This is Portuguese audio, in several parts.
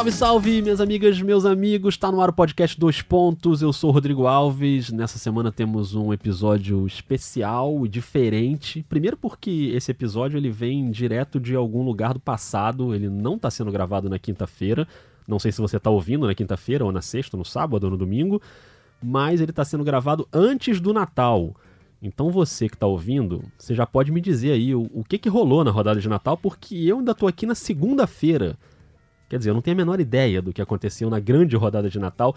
Salve, salve, minhas amigas, meus amigos. Tá no ar o podcast Dois Pontos. Eu sou o Rodrigo Alves. Nessa semana temos um episódio especial e diferente. Primeiro porque esse episódio ele vem direto de algum lugar do passado. Ele não tá sendo gravado na quinta-feira. Não sei se você tá ouvindo na quinta-feira ou na sexta, no sábado ou no domingo, mas ele tá sendo gravado antes do Natal. Então você que está ouvindo, você já pode me dizer aí o, o que, que rolou na rodada de Natal, porque eu ainda estou aqui na segunda-feira. Quer dizer, eu não tenho a menor ideia do que aconteceu na grande rodada de Natal.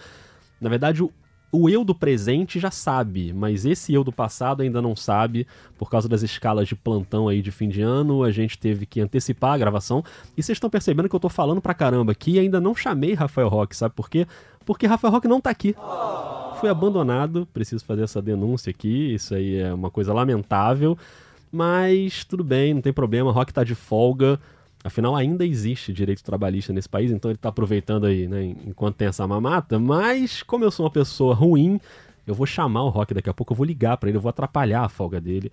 Na verdade, o, o eu do presente já sabe, mas esse eu do passado ainda não sabe, por causa das escalas de plantão aí de fim de ano, a gente teve que antecipar a gravação. E vocês estão percebendo que eu tô falando pra caramba aqui e ainda não chamei Rafael Roque, sabe por quê? Porque Rafael Roque não tá aqui. Foi abandonado, preciso fazer essa denúncia aqui, isso aí é uma coisa lamentável, mas tudo bem, não tem problema, Roque tá de folga. Afinal, ainda existe direito trabalhista nesse país, então ele está aproveitando aí, né, enquanto tem essa mamata. Mas, como eu sou uma pessoa ruim, eu vou chamar o Rock daqui a pouco, eu vou ligar para ele, eu vou atrapalhar a folga dele.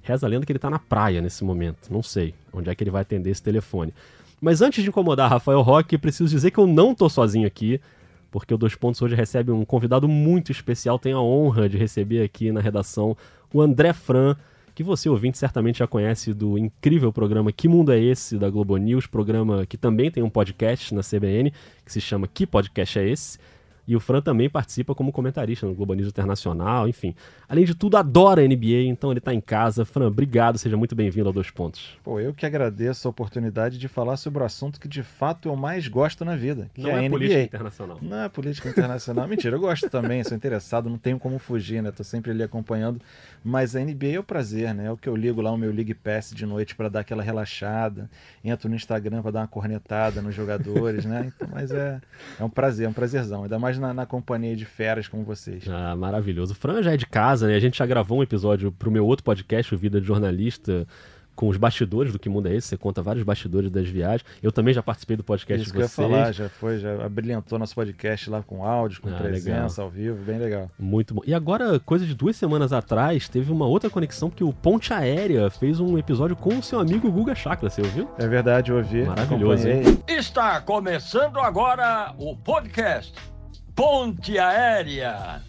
Reza a lenda que ele está na praia nesse momento. Não sei onde é que ele vai atender esse telefone. Mas antes de incomodar Rafael Roque, preciso dizer que eu não tô sozinho aqui, porque o Dois Pontos hoje recebe um convidado muito especial. Tenho a honra de receber aqui na redação o André Fran que você, ouvinte, certamente já conhece do incrível programa Que Mundo é Esse, da Globo News, programa que também tem um podcast na CBN, que se chama Que Podcast é Esse? E o Fran também participa como comentarista no Globo News Internacional, enfim. Além de tudo, adora a NBA, então ele está em casa. Fran, obrigado, seja muito bem-vindo ao Dois Pontos. Pô, eu que agradeço a oportunidade de falar sobre o assunto que de fato eu mais gosto na vida, que não é, é a NBA. política internacional. Não é política internacional. Mentira, eu gosto também, sou interessado, não tenho como fugir, né? Tô sempre ali acompanhando. Mas a NBA é o prazer, né? É o que eu ligo lá o meu League Pass de noite para dar aquela relaxada. Entro no Instagram para dar uma cornetada nos jogadores, né? Então, mas é, é um prazer, é um prazerzão. Ainda mais na, na companhia de feras como vocês. Ah, maravilhoso. O Fran já é de casa, né? A gente já gravou um episódio pro meu outro podcast, o Vida de Jornalista, com os bastidores do Que Mundo é Esse. Você conta vários bastidores das viagens. Eu também já participei do podcast Isso de que vocês. eu ia falar, já foi, já abrilhantou nosso podcast lá com áudio, com Ah, presença ao vivo, bem legal. Muito bom. E agora, coisa de duas semanas atrás, teve uma outra conexão que o Ponte Aérea fez um episódio com o seu amigo Guga Chakra, você ouviu? É verdade, eu ouvi. Maravilhoso, acompanhei. Está começando agora o podcast Ponte Aérea.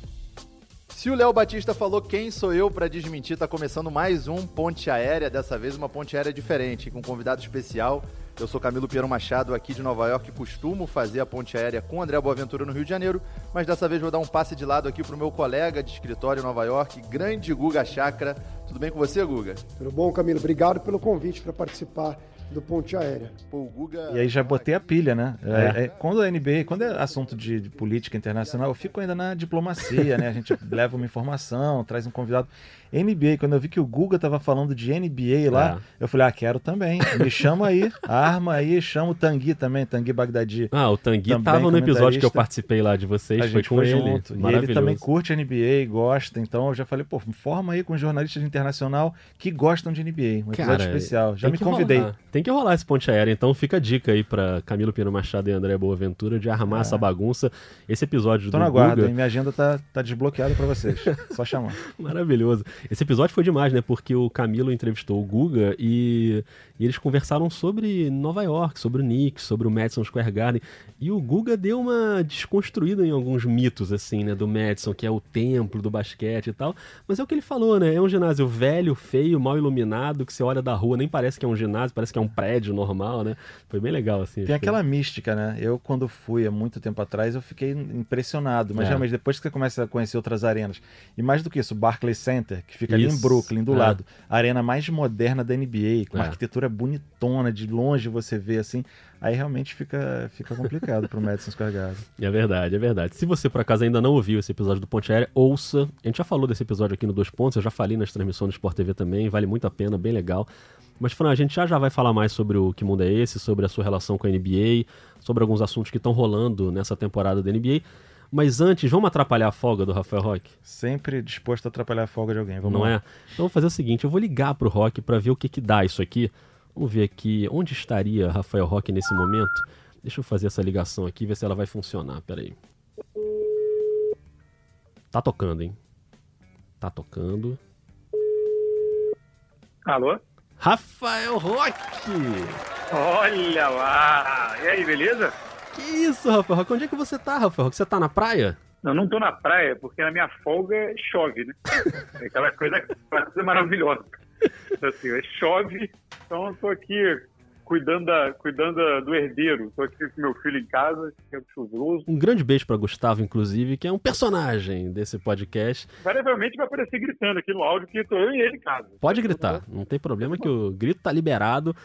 Se o Léo Batista falou quem sou eu para desmentir, tá começando mais um Ponte Aérea, dessa vez uma ponte aérea diferente, com um convidado especial. Eu sou Camilo Piero Machado, aqui de Nova York, costumo fazer a ponte aérea com André Boaventura no Rio de Janeiro, mas dessa vez vou dar um passe de lado aqui pro meu colega de escritório em Nova York, grande Guga Chakra. Tudo bem com você, Guga? Tudo bom, Camilo? Obrigado pelo convite para participar do Ponte Aérea. Pô, o Guga... E aí já botei a pilha, né? É. É, é, quando a NBA, quando é assunto de, de política internacional, eu fico ainda na diplomacia, né? A gente leva uma informação, traz um convidado. NBA, quando eu vi que o Guga tava falando de NBA lá, É. eu falei, ah, quero também. Me chama aí, arma aí, chama o Tangui também, Tangui Bagdadi. Ah, o Tangui Também tava no episódio que eu participei lá de vocês, A foi gente com foi ele. junto. E ele também curte NBA, gosta. Então eu já falei, pô, forma aí com jornalistas internacional que gostam de NBA. Um episódio Cara, especial. Já me convidei. rolar. Tem que rolar esse ponte aéreo, então fica a dica aí pra Camilo Pino Machado e André Boaventura de armar essa bagunça. Esse episódio É. Tô do na guarda, Guga, hein? Minha agenda tá, tá desbloqueada pra vocês. Só chamar. Maravilhoso. Esse episódio foi demais, né? Porque o Camilo entrevistou o Guga e, e eles conversaram sobre Nova York, sobre o Knicks, sobre o Madison Square Garden. E o Guga deu uma desconstruída em alguns mitos, assim, né? Do Madison, que é o templo do basquete e tal. Mas é o que ele falou, né? É um ginásio velho, feio, mal iluminado, que você olha da rua, nem parece que é um ginásio, parece que é um prédio normal, né? Foi bem legal, assim. Tem aquela mística, né? Eu, quando fui há muito tempo atrás, eu fiquei impressionado. Mas É. realmente, depois que você começa a conhecer outras arenas, e mais do que isso, o Barclays Center, que fica ali Isso. em Brooklyn, do É. lado, a arena mais moderna da NBA, com uma É. arquitetura bonitona, de longe você vê assim, aí realmente fica, fica complicado pro Madison Square Garden. É verdade, é verdade. Se você por acaso ainda não ouviu esse episódio do Ponte Aérea, ouça. A gente já falou desse episódio aqui no Dois Pontos, eu já falei nas transmissões do Sport TV também, vale muito a pena, bem legal. Mas, Fran, a gente já já vai falar mais sobre o Que Mundo é Esse, sobre a sua relação com a NBA, sobre alguns assuntos que estão rolando nessa temporada da NBA. Mas antes, vamos atrapalhar a folga do Rafael Roque? Sempre disposto a atrapalhar a folga de alguém. Vamos não lá. é? Então vou fazer o seguinte, eu vou ligar pro Rock para ver o que que dá isso aqui. Vamos ver aqui onde estaria Rafael Roque nesse momento. Deixa eu fazer essa ligação aqui, ver se ela vai funcionar. Pera aí. Tá tocando, hein? Tá tocando. Alô? Rafael Roque! Olha lá! E aí, beleza? Que isso, Rafael Roque? Onde é que você tá, Rafael Roque? Você tá na praia? Eu não tô na praia porque na minha folga chove, né? É aquela coisa, aquela coisa maravilhosa. Então, assim, chove, então eu tô aqui cuidando, da, cuidando da, do herdeiro. Tô aqui com meu filho em casa, tempo chuvoso. Um grande beijo pra Gustavo, inclusive, que é um personagem desse podcast. Variavelmente vai aparecer gritando aqui no áudio que tô eu e ele em casa. Pode gritar, não tem problema que o grito tá liberado.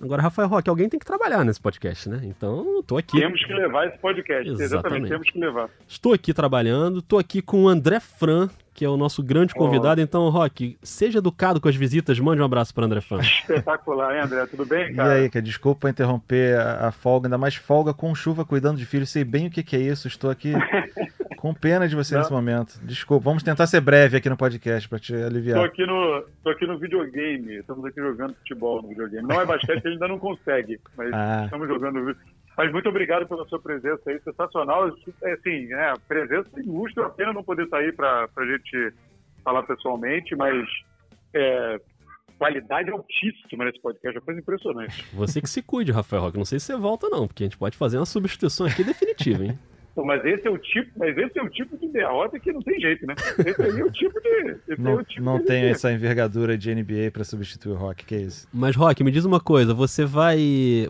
Agora, Rafael Roque, alguém tem que trabalhar nesse podcast, né? Então, tô aqui. Temos que levar esse podcast, Exatamente. exatamente, temos que levar. Estou aqui trabalhando, tô aqui com o André Fran, que é o nosso grande convidado. Então, Roque, seja educado com as visitas, mande um abraço para André Fran. Espetacular, hein, André? Tudo bem, E cara? aí, que desculpa interromper a, a folga, ainda mais folga com chuva, cuidando de filho. Sei bem o que, que é isso. Estou aqui com pena de você Não. nesse momento. Desculpa, vamos tentar ser breve aqui no podcast para te Tô aliviar. aqui, no, tô aqui no videogame, estamos aqui jogando futebol no videogame. Não é basquete, ele ainda não consegue, mas Ah. estamos jogando. Mas muito obrigado pela sua presença aí, sensacional. É, Assim, é, presença ilustre, a pena não poder sair para a gente falar pessoalmente, mas é, qualidade altíssima nesse podcast, é coisa impressionante. Você que se cuide, Rafael Roque. Não sei se você volta, não, porque a gente pode fazer uma substituição aqui definitiva, hein? Pô, Mas esse é o tipo, mas esse é o tipo de derrota que não tem jeito, né? Esse aí é o tipo de. Esse é Não, o tipo não de- tenho essa envergadura de NBA para substituir o Rock, que é isso? Mas, Roque, me diz uma coisa, você vai.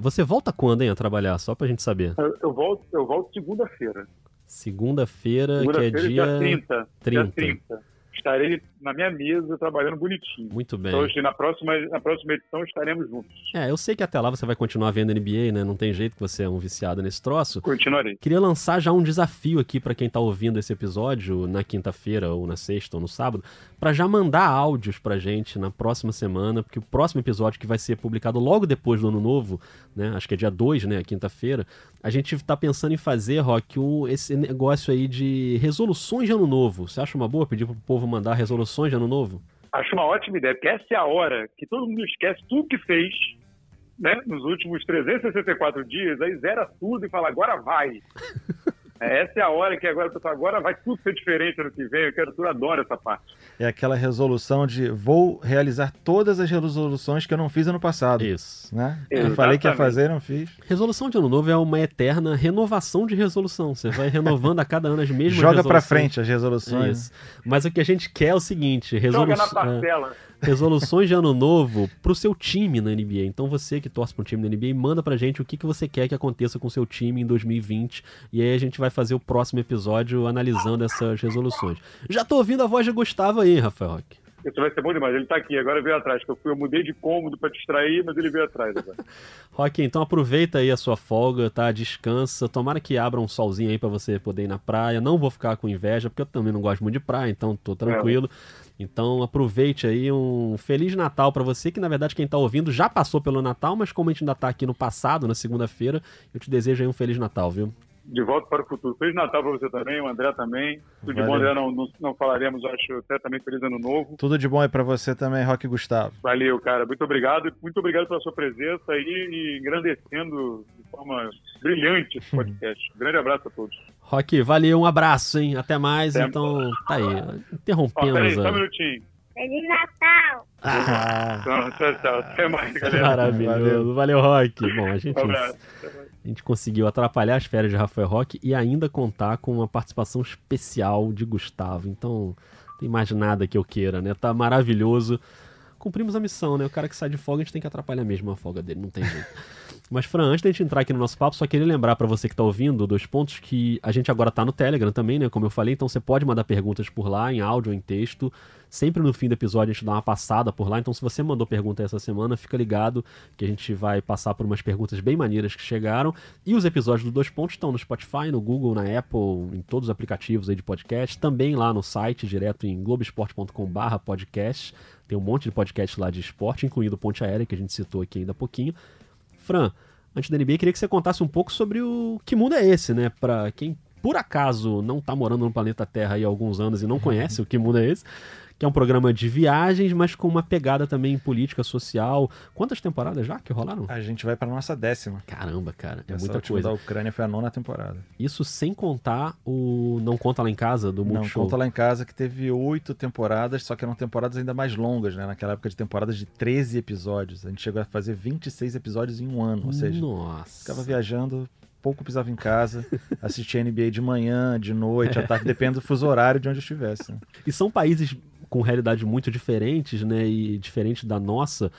Você volta quando, hein, a trabalhar? Só pra gente saber. Eu, eu volto, eu volto segunda-feira. Segunda-feira, que é dia. dia 30. 30. Dia 30. Estarei na minha mesa trabalhando bonitinho. Muito bem. Então, assim, na próxima, na próxima edição estaremos juntos. É, eu sei que até lá você vai continuar vendo NBA, né? Não tem jeito que você é um viciado nesse troço. Continuarei. Queria lançar já um desafio aqui pra quem tá ouvindo esse episódio na quinta-feira ou na sexta ou no sábado, pra já mandar áudios pra gente na próxima semana, porque o próximo episódio que vai ser publicado logo depois do ano novo, né? Acho que é dia 2, né, quinta-feira. A gente tá pensando em fazer, Rock, um, esse negócio aí de resoluções de ano novo. Você acha uma boa pedir pro povo mandar resoluções de ano novo? Acho uma ótima ideia, porque essa é a hora que todo mundo esquece tudo que fez né, nos últimos 364 dias, aí zera tudo e fala, agora vai. É, Essa é a hora que agora, pessoal, agora vai tudo ser diferente ano que vem. Eu quero tudo, adoro essa parte. É aquela resolução de vou realizar todas as resoluções que eu não fiz ano passado. Isso. Né? Eu falei que ia fazer e não fiz. Resolução de ano novo é uma eterna renovação de resolução. Você vai renovando a cada ano as mesmas Joga pra resoluções. frente as resoluções. Isso. Mas o que a gente quer é o seguinte: Joga resolu na é, parcela. Resoluções de ano novo pro seu time na NBA. Então você que torce para um time na NBA, manda pra gente o que, que você quer que aconteça com o seu time em 2020. E aí a gente vai fazer o próximo episódio analisando essas resoluções. Já tô ouvindo a voz de Gustavo aí, Rafael Roque. Isso vai ser bom demais. Ele tá aqui, agora veio atrás. Eu, fui, eu mudei de cômodo pra distrair, mas ele veio atrás agora. Rock, então aproveita aí a sua folga, tá? Descansa. Tomara que abra um solzinho aí pra você poder ir na praia. Não vou ficar com inveja, porque eu também não gosto muito de praia, então tô tranquilo. Então aproveite aí um Feliz Natal pra você, que na verdade quem tá ouvindo já passou pelo Natal, mas como a gente ainda tá aqui no passado, na segunda-feira, eu te desejo aí um Feliz Natal, viu? De volta para o futuro. Feliz Natal para você também, o André também. Tudo de bom, Valeu. André, não, não, não falaremos, acho até também feliz ano novo. Tudo de bom aí pra você também, Rock Gustavo. Valeu, cara. Muito obrigado. Muito obrigado pela sua presença aí e engrandecendo de forma brilhante esse podcast. Grande abraço a todos. Rock, valeu, um abraço, hein? Até mais. Até. Então, tá aí. Ó, Interrompemos peraí, só um minutinho. Feliz Natal! Ah, Então, tchau, tchau. Até mais, galera. Maravilhoso. Valeu, Rock. Bom, a gente, Um a gente conseguiu atrapalhar as férias de Rafael Roque e ainda contar com uma participação especial de Gustavo. Então, não tem mais nada que eu queira, né? Tá maravilhoso. Cumprimos a missão, né? O cara que sai de folga, a gente tem que atrapalhar mesmo a folga dele, não tem jeito. Mas, Fran, antes da gente entrar aqui no nosso papo, só queria lembrar pra você que tá ouvindo dois pontos que a gente agora tá no Telegram também, né? Como eu falei, então você pode mandar perguntas por lá, em áudio em texto. Sempre no fim do episódio a gente dá uma passada por lá. Então, se você mandou pergunta essa semana, fica ligado que a gente vai passar por umas perguntas bem maneiras que chegaram. E os episódios do Dois Pontos estão no Spotify, no Google, na Apple, em todos os aplicativos aí de podcast. Também lá no site, direto em globesport.com/barra podcast. Tem um monte de podcast lá de esporte, incluindo Ponte Aérea, que a gente citou aqui ainda há pouquinho. Fran, antes da NBA, queria que você contasse um pouco sobre o que mundo é esse, né? Pra quem por acaso não tá morando no planeta Terra há alguns anos e não conhece o que mundo é esse, que é um programa de viagens, mas com uma pegada também política, social. Quantas temporadas já que rolaram? a gente vai pra nossa décima. Caramba, cara, é Essa muita coisa. da Ucrânia foi a nona temporada. Isso sem contar o Não Conta Lá em Casa do Não Multishow. conta lá em casa que teve oito temporadas, só que eram temporadas ainda mais longas, né? Naquela época de temporadas de 13 episódios. A gente chegou a fazer 26 episódios em um ano, ou seja, Nossa. ficava viajando pouco pisava em casa, assistia NBA de manhã, de noite, à tarde, depende do fuso horário de onde eu estivesse. né? E são países com realidades muito diferentes, né? E diferentes da nossa.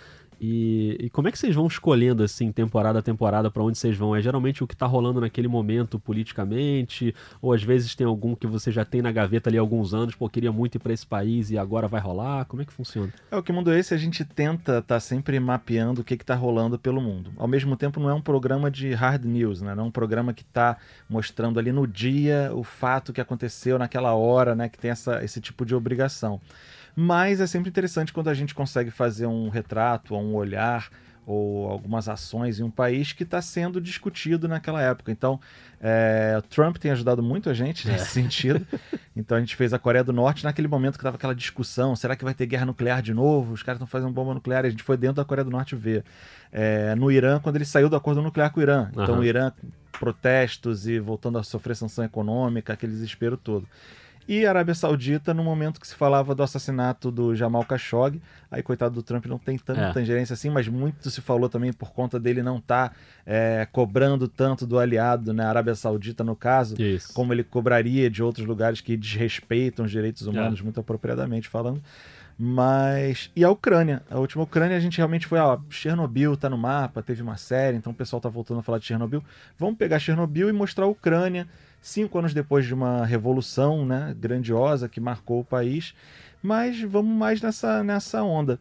E, e como é que vocês vão escolhendo, assim, temporada a temporada, para onde vocês vão? É geralmente o que tá rolando naquele momento politicamente? Ou às vezes tem algum que você já tem na gaveta ali há alguns anos, pô, queria muito ir para esse país e agora vai rolar? Como é que funciona? É, o que mundo é esse, a gente tenta estar sempre mapeando o que está rolando pelo mundo. Ao mesmo tempo, não é um programa de hard news, né? Não é um programa que está mostrando ali no dia o fato que aconteceu naquela hora, né? Que tem essa, esse tipo de obrigação. Mas é sempre interessante quando a gente consegue fazer um retrato, ou um olhar, ou algumas ações em um país que está sendo discutido naquela época. Então, é, Trump tem ajudado muito a gente nesse sentido. Então, a gente fez a Coreia do Norte naquele momento que estava aquela discussão: será que vai ter guerra nuclear de novo? Os caras estão fazendo bomba nuclear. E a gente foi dentro da Coreia do Norte ver. É, no Irã, quando ele saiu do acordo nuclear com o Irã. Então, Aham. o Irã, protestos e voltando a sofrer sanção econômica, aquele desespero todo. E a Arábia Saudita, no momento que se falava do assassinato do Jamal Khashoggi, aí coitado do Trump não tem tanta É. tangerência assim, mas muito se falou também por conta dele não estar cobrando tanto do aliado, né, a Arábia Saudita no caso, Isso. como ele cobraria de outros lugares que desrespeitam os direitos humanos, É. muito apropriadamente falando. Mas. E a Ucrânia? A última Ucrânia a gente realmente foi, ó, Chernobyl tá no mapa, teve uma série, então o pessoal tá voltando a falar de Chernobyl. Vamos pegar Chernobyl e mostrar a Ucrânia, cinco anos depois de uma revolução, né, grandiosa que marcou o país. Mas vamos mais nessa, nessa onda.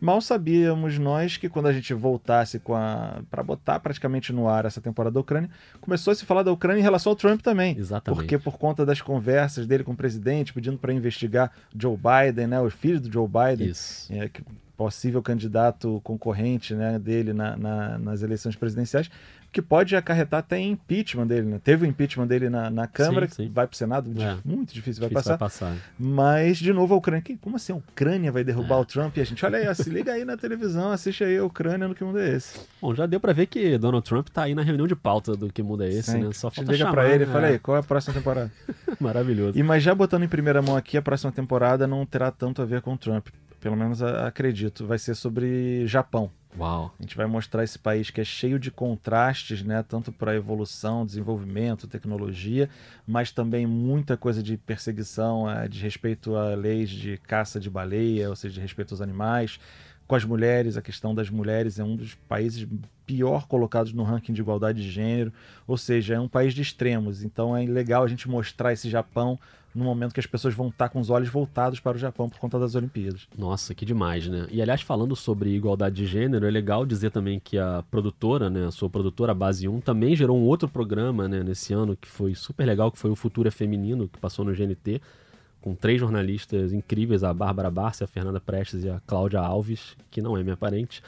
Mal sabíamos nós que quando a gente voltasse com a para botar praticamente no ar essa temporada da Ucrânia, começou a se falar da Ucrânia em relação ao Trump também. Exatamente. Porque por conta das conversas dele com o presidente, pedindo para investigar Joe Biden, né, o filho do Joe Biden, Isso. é, possível candidato concorrente né, dele na- na- nas eleições presidenciais, que pode acarretar até em impeachment dele. Né? Teve o impeachment dele na, na Câmara, Sim, sim. que vai para o Senado, É. muito difícil vai Difícil passar. vai passar. Mas, de novo, a Ucrânia. Como assim a Ucrânia vai derrubar É. o Trump? E a gente, olha aí, ó, se liga aí na televisão, assiste aí a Ucrânia no que mundo é esse. Bom, já deu pra ver que Donald Trump tá aí na reunião de pauta do que muda esse, Sempre. né? Só falta liga pra ele e né? fala aí, qual é a próxima temporada? Maravilhoso. E mas já botando em primeira mão aqui, a próxima temporada não terá tanto a ver com o Trump. Pelo menos acredito. Vai ser sobre Japão. Uau. A gente vai mostrar esse país que é cheio de contrastes, né? Tanto para evolução, desenvolvimento, tecnologia, mas também muita coisa de perseguição, eh, de respeito a leis de caça de baleia, ou seja, de respeito aos animais. Com as mulheres, a questão das mulheres é um dos países pior colocados no ranking de igualdade de gênero, ou seja, é um país de extremos. Então é legal a gente mostrar esse Japão no momento que as pessoas vão estar com os olhos voltados para o Japão por conta das Olimpíadas. Nossa, que demais, né? E aliás, falando sobre igualdade de gênero, é legal dizer também que a produtora, né, a sua produtora, Base 1, também gerou um outro programa, né, nesse ano que foi super legal, que foi o Futuro é Feminino, que passou no GNT, com três jornalistas incríveis, a Bárbara Barça, a Fernanda Prestes e a Cláudia Alves, que não é minha parente,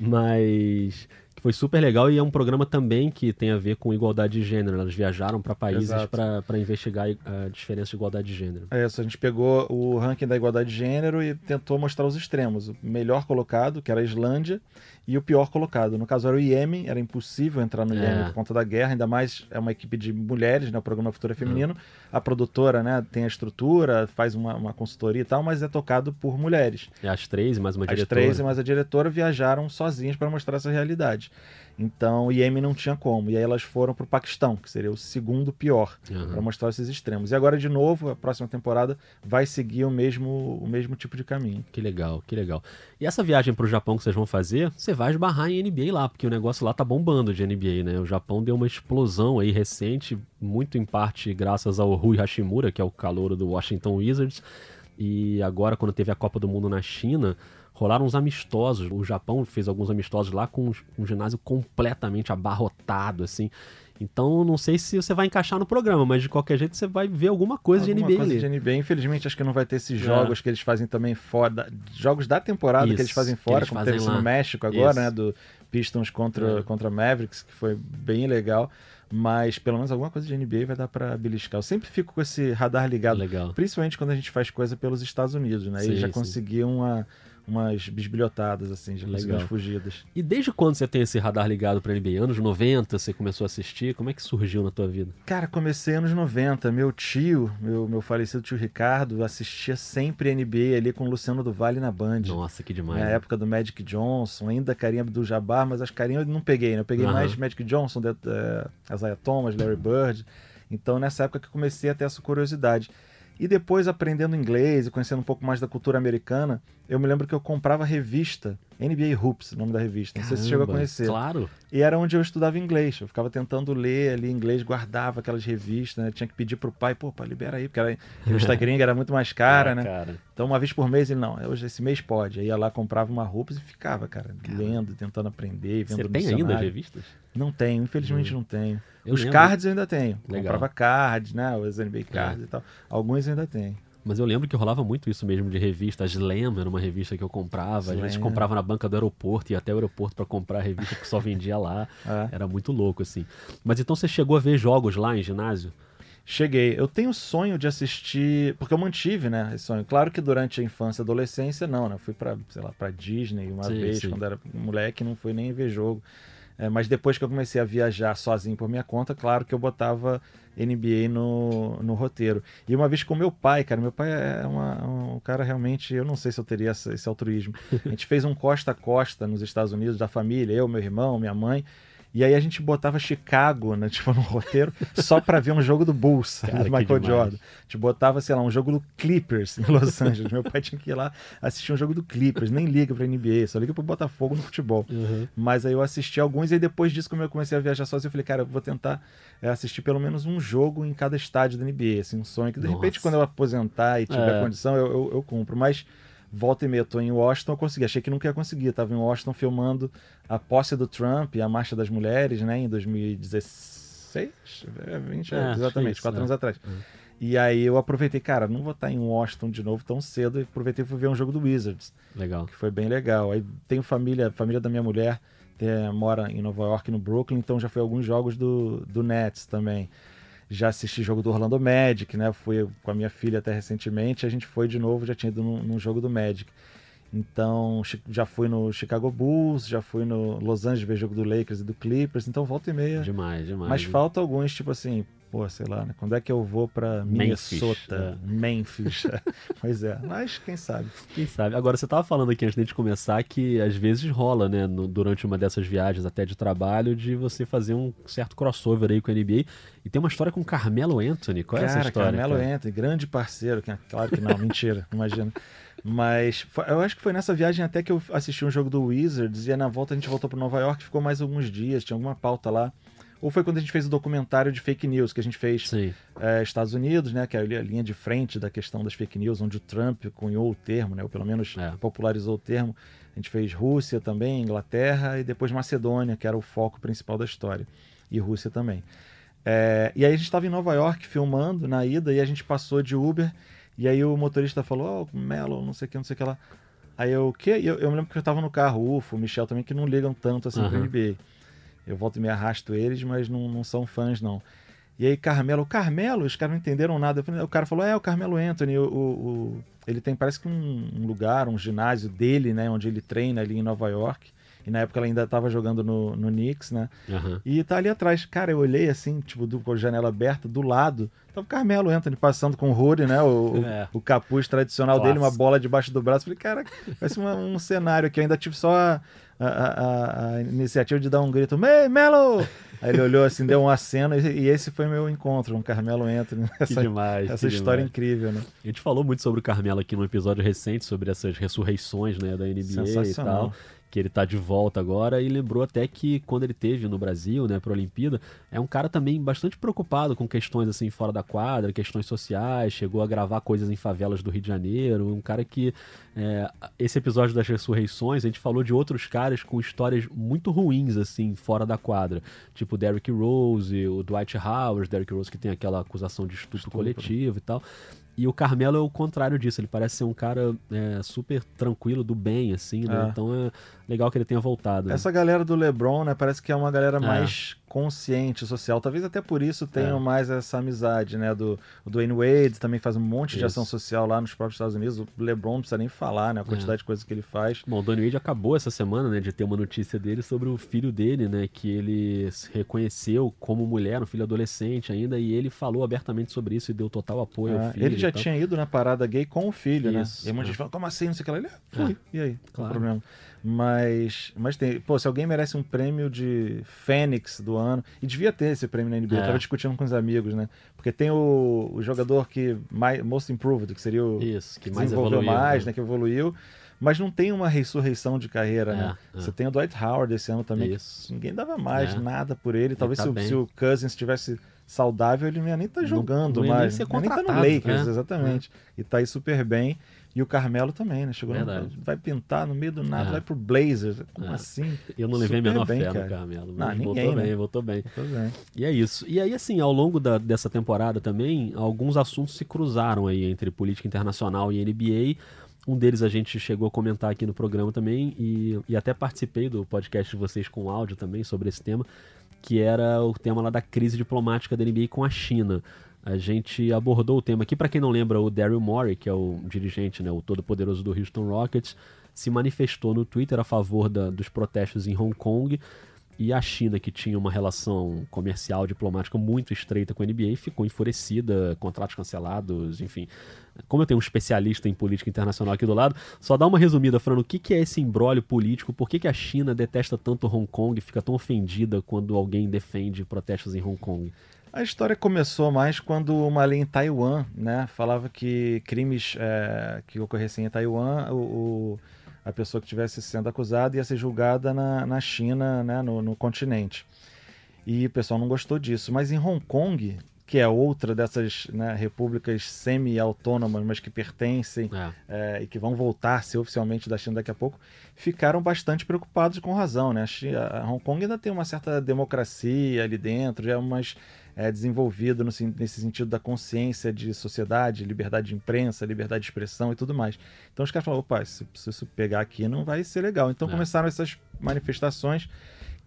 mas que foi super legal e é um programa também que tem a ver com igualdade de gênero. Elas viajaram para países para investigar a diferença de igualdade de gênero. É isso, a gente pegou o ranking da igualdade de gênero e tentou mostrar os extremos. O melhor colocado, que era a Islândia, e o pior colocado. No caso era o Iêmen, era impossível entrar no É. Por conta da guerra, ainda mais é uma equipe de mulheres, né? O programa Futura Feminino. A produtora, né, tem a estrutura, faz uma, uma consultoria e tal, mas é tocado por mulheres. É as três e mais uma As diretora. três e mais a diretora viajaram sozinhas para mostrar essa realidade. Então, o Iêmen não tinha como. E aí elas foram para o Paquistão, que seria o segundo pior Aham. para mostrar esses extremos. E agora, de novo, a próxima temporada vai seguir o mesmo, o mesmo tipo de caminho. Que legal, que legal. E essa viagem pro Japão que vocês vão fazer, você vai esbarrar em NBA lá, porque o negócio lá tá bombando de NBA, né? O Japão deu uma explosão aí recente, muito em parte graças ao Rui Hashimura, que é o calouro do Washington Wizards. E agora, quando teve a Copa do Mundo na China, rolaram uns amistosos. O Japão fez alguns amistosos lá com um ginásio completamente abarrotado, assim. Então, não sei se você vai encaixar no programa, mas de qualquer jeito você vai ver alguma coisa Alguma de NBA coisa ali. de NBA. Infelizmente, acho que não vai ter esses É. jogos que eles fazem também fora. da- jogos da temporada que Isso, eles fazem que fora, eles como fazem teve isso lá. no México agora, Isso. né? Do Pistons contra, É. contra Mavericks, que foi bem legal. Mas pelo menos alguma coisa de NBA vai dar pra beliscar. Eu sempre fico com esse radar ligado. Legal. Principalmente quando a gente faz coisa pelos Estados Unidos, né? Sim, Eles já sim. conseguiam uma, umas bisbilhotadas, assim, Legal. umas fugidas. E desde quando você tem esse radar ligado pra NBA? Anos 90 você começou a assistir? Como é que surgiu na tua vida? Cara, comecei anos 90. Meu tio, meu, meu falecido tio Ricardo, assistia sempre NBA ali com o Luciano do Vale na Band. Nossa, que demais. Na né? época do Magic Johnson, ainda Karim Abdul-Jabbar, mas as Karim eu não peguei, né? Eu peguei Aham. mais Magic Johnson, de, eh, Isaiah Thomas, Larry Bird. Então, nessa época que comecei a ter essa curiosidade. E depois, aprendendo inglês e conhecendo um pouco mais da cultura americana, eu me lembro que eu comprava revista, NBA Hoops, o nome da revista. Não sei se você chegou a conhecer. Claro. E era onde eu estudava inglês. Eu ficava tentando ler ali inglês, guardava aquelas revistas, né? Tinha que pedir pro pai, pô, pai, libera aí, porque era, revista gringa era muito mais cara, Ah, né? Cara. Então, uma vez por mês, ele, não, hoje esse mês pode. Aí ia lá, comprava uma roupa e ficava, cara, lendo, tentando aprender, vendo Você tem ainda as revistas? Não tenho, infelizmente não tenho. Eu Os lembro. cards eu ainda tenho. Legal. Comprava cards, né? Os NBA cards e tal. Alguns eu ainda tenho. Mas eu lembro que rolava muito isso mesmo de revista. A Slam era uma revista que eu comprava. A gente Slam. comprava na banca do aeroporto, ia até o aeroporto pra comprar a revista que só vendia lá. É. Era muito louco, assim. Mas então você chegou a ver jogos lá em ginásio? Cheguei. Eu tenho sonho de assistir, porque eu mantive, né, esse sonho. Claro que durante a infância e adolescência não, né? Eu fui pra, sei lá, pra Disney uma Sim, vez sim. quando era moleque, não fui nem ver jogo. É, mas depois que eu comecei a viajar sozinho por minha conta, claro que eu botava NBA no, no roteiro. E uma vez com meu pai, cara, meu pai é uma- um cara realmente, eu não sei se eu teria esse altruísmo. A gente fez um costa a costa nos Estados Unidos, da família, eu, meu irmão, minha mãe. E aí a gente botava Chicago, né, tipo, no roteiro, só pra ver um jogo do Bulls, Cara, do Michael. Jordan. A gente botava, sei lá, um jogo do Clippers em Los Angeles. Meu pai tinha que ir lá assistir um jogo do Clippers, nem liga pra NBA, só liga pro Botafogo no futebol. Mas aí eu assisti alguns, e depois disso, como eu comecei a viajar sozinho, eu falei, cara, eu vou tentar é, assistir pelo menos um jogo em cada estádio da NBA, assim, um sonho que de repente, Nossa. quando eu aposentar e tiver É. condição, eu, eu, eu cumpro. Mas volta e meia, tô em Washington, eu consegui. Achei que nunca ia conseguir. Tava em Washington filmando a posse do Trump e a Marcha das Mulheres, né, em 2016? É, 20, É, acho que exatamente, isso, quatro é. anos atrás. E aí eu aproveitei, cara, não vou estar em Washington de novo tão cedo, e aproveitei e fui ver um jogo do Wizards Legal. que foi bem legal. Aí tenho família, família da minha mulher é, mora em Nova York, no Brooklyn, então já foi alguns jogos do, do Nets também. Já assisti jogo do Orlando Magic, né? Fui com a minha filha até recentemente, a gente foi de novo, já tinha ido num, num jogo do Magic. Então, já fui no Chicago Bulls, já fui no Los Angeles ver jogo do Lakers e do Clippers, então volta e meia. Demais, demais. Mas falta alguns, tipo assim, pô, sei lá, né? Quando é que eu vou pra Memphis, Minnesota? Memphis. pois é, mas quem sabe. Quem sabe? Agora, você tava falando aqui antes de começar que às vezes rola, né, no- durante uma dessas viagens até de trabalho, de você fazer um certo crossover aí com a NBA. E tem uma história com Carmelo Anthony. Qual é cara, essa história? Carmelo cara? Anthony, grande parceiro. que- Claro que não, mentira, imagina. Mas eu acho que foi nessa viagem até que eu assisti um jogo do Wizards e aí na volta a gente voltou para Nova York, ficou mais alguns dias, tinha alguma pauta lá. Ou foi quando a gente fez o documentário de fake news que a gente fez é, Estados Unidos, né, que é a linha de frente da questão das fake news, onde o Trump cunhou o termo, né, ou pelo menos É. popularizou o termo. A gente fez Rússia também, Inglaterra e depois Macedônia, que era o foco principal da história, e Rússia também. É, e aí a gente estava em Nova York filmando na ida e a gente passou de Uber e aí o motorista falou, oh, Melo, não sei o que, não sei o que lá. Aí eu, o quê? Eu, eu me lembro que eu tava no carro, Ufo, o Michel também, que não ligam tanto assim pra Aham. NBA. Eu volto e me arrasto eles, mas não, não são fãs, não. E aí, Carmelo, Carmelo, os caras não entenderam nada. Falei- o cara falou, é, o Carmelo Anthony, o, o- o- ele tem, parece que um, um lugar, um ginásio dele, né, onde ele treina ali em Nova York. E na época ela ainda estava jogando no, no Knicks, né? Aham. E tá ali atrás. Cara, eu olhei assim, tipo, do, com a janela aberta, do lado. Tava o Carmelo Anthony passando com o hoodie, né? O, o- É. o capuz tradicional dele, uma Clássico. bola debaixo do braço. Falei, cara, parece uma- um cenário que eu ainda tive só a, a- a- iniciativa de dar um grito, Ei, Melo! Aí ele olhou assim, deu um aceno, e, e esse foi meu encontro, um Carmelo. Que Essa, demais. essa que história demais. incrível, né? A gente falou muito sobre o Carmelo aqui num episódio recente, sobre essas ressurreições né, da NBA e tal. Que ele tá de volta agora e lembrou até que quando ele teve no Brasil, né, pra Olimpíada, é um cara também bastante preocupado com questões assim fora da quadra, questões sociais, chegou a gravar coisas em favelas do Rio de Janeiro, um cara que é, esse episódio das ressurreições, a gente falou de outros caras com histórias muito ruins assim fora da quadra, tipo o Derrick Rose, o Dwight Howard, Derrick Rose que tem aquela acusação de estupro, Estupro. coletivo e tal. E o Carmelo é o contrário disso, ele parece ser um cara é, super tranquilo, do bem, assim, né? É. Então é legal que ele tenha voltado. né? Essa galera do LeBron, né, parece que é uma galera É. mais consciente social. Talvez até por isso tenham É. mais essa amizade, né? Do o Dwayne Wade também faz um monte de Isso. ação social lá nos próprios Estados Unidos. O LeBron não precisa nem falar, né? A quantidade É. de coisas que ele faz. Bom, o Donny Wade acabou essa semana, né, de ter uma notícia dele sobre o filho dele, né, que ele se reconheceu como mulher, um filho adolescente ainda, e ele falou abertamente sobre isso e deu total apoio É, ao filho. ele já tinha ido na parada gay com o filho, Isso, né? E de é. gente fala, como assim? Não sei o que lá. Ele, "Ah, fui. E aí? Qual claro. o problema? Mas, mas tem, pô, se alguém merece um prêmio de Fênix do ano, e devia ter esse prêmio na NBA, eu É. tava discutindo com os amigos, né? Porque tem o, o jogador que mais, most improved, que seria o Isso, que que mais desenvolveu evoluiu. mais, né? né? Que evoluiu. Mas não tem uma ressurreição de carreira, É, né? é. Você tem o Dwight Howard esse ano também. Ninguém dava mais É. nada por ele. Talvez tá se, o- se o Cousins estivesse saudável, ele não ia nem estar Não- jogando não mais. ser não ia nem tá no Lakers, é. exatamente. E tá aí super bem. E o Carmelo também, né? Chegou no- Verdade. vai pintar no meio do nada, É. vai pro Blazers. Como É. assim? Eu não levei a menor bem, fé cara. no Carmelo, Não, mas voltou ninguém, né? bem, voltou bem. Tudo bem. E é isso. E aí, assim, ao longo da- dessa temporada também, alguns assuntos se cruzaram aí entre política internacional e NBA. Um deles a gente chegou a comentar aqui no programa também, e, e até participei do podcast de vocês com áudio também sobre esse tema, que era o tema lá da crise diplomática da NBA com a China. A gente abordou o tema aqui, para quem não lembra, o Daryl Morey, que é o dirigente, né, o todo-poderoso do Houston Rockets, se manifestou no Twitter a favor da- dos protestos em Hong Kong e a China, que tinha uma relação comercial diplomática muito estreita com a NBA, ficou enfurecida, contratos cancelados, enfim. Como eu tenho um especialista em política internacional aqui do lado, só dá uma resumida, Fran, o que, que é esse embrólio político? Por que, que a China detesta tanto Hong Kong e fica tão ofendida quando alguém defende protestos em Hong Kong? A história começou mais quando uma lei em Taiwan, né, falava que crimes é, que ocorressem em Taiwan, o, o- a pessoa que estivesse sendo acusada ia ser julgada na, na China, né, no, no continente. E o pessoal não gostou disso. Mas em Hong Kong, que é outra dessas né, repúblicas semi-autônomas, mas que pertencem É, é, e que vão voltar a ser oficialmente da China daqui a pouco, ficaram bastante preocupados com razão. Né? A, Chi- a Hong Kong ainda tem uma certa democracia ali dentro, já é mais é, desenvolvido no nesse sentido da consciência de sociedade, liberdade de imprensa, liberdade de expressão e tudo mais. Então os caras falaram, opa, se, se isso pegar aqui não vai ser legal. Então É. começaram essas manifestações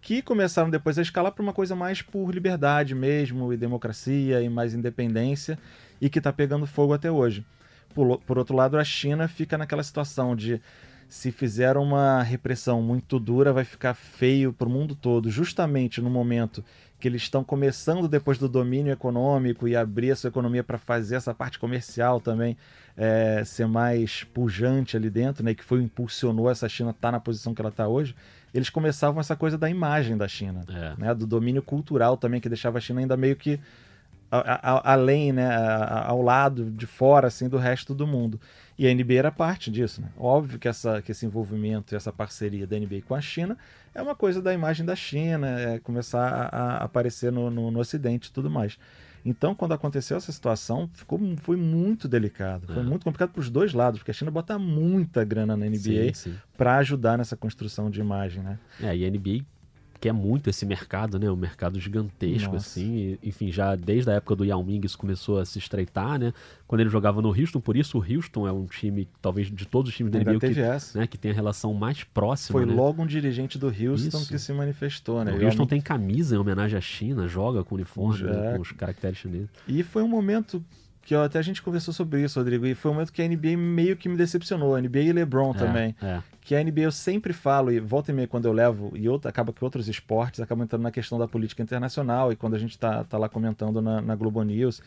que começaram depois a escalar para uma coisa mais por liberdade mesmo, e democracia, e mais independência, e que está pegando fogo até hoje. Por, por outro lado, a China fica naquela situação de se fizer uma repressão muito dura, vai ficar feio para o mundo todo, justamente no momento que eles estão começando depois do domínio econômico e abrir a sua economia para fazer essa parte comercial também é, ser mais pujante ali dentro, né, que foi o que impulsionou essa China estar tá na posição que ela está hoje, eles começavam essa coisa da imagem da China, é. né, do domínio cultural também, que deixava a China ainda meio que a- a- além, né, a- ao lado, de fora, assim, do resto do mundo. E a NBA era parte disso, né? Óbvio que, essa, que esse envolvimento e essa parceria da NBA com a China é uma coisa da imagem da China, é começar a, a aparecer no, no, no Ocidente e tudo mais. Então, quando aconteceu essa situação, ficou, foi muito delicado. Foi É. muito complicado para os dois lados, porque a China bota muita grana na NBA para ajudar nessa construção de imagem, né? É, e a NBA quer muito esse mercado, né? Um mercado gigantesco, Nossa. assim. E, enfim, já desde a época do Yao Ming isso começou a se estreitar, né? Quando ele jogava no Houston, por isso o Houston é um time, talvez de todos os times da NBA, que, né, que tem a relação mais próxima, Foi né? logo um dirigente do Houston Isso. que se manifestou, né? O Houston tem camisa em homenagem à China, joga com uniforme, né, É. com os caracteres chineses. E foi um momento que até a gente conversou sobre isso, Rodrigo, e foi um momento que a NBA meio que me decepcionou, a NBA e LeBron também. É, é. Que a NBA eu sempre falo, e volta e meia quando eu levo, e outra, acaba que outros esportes acabam entrando na questão da política internacional, e quando a gente tá, tá lá comentando na, na Globo News,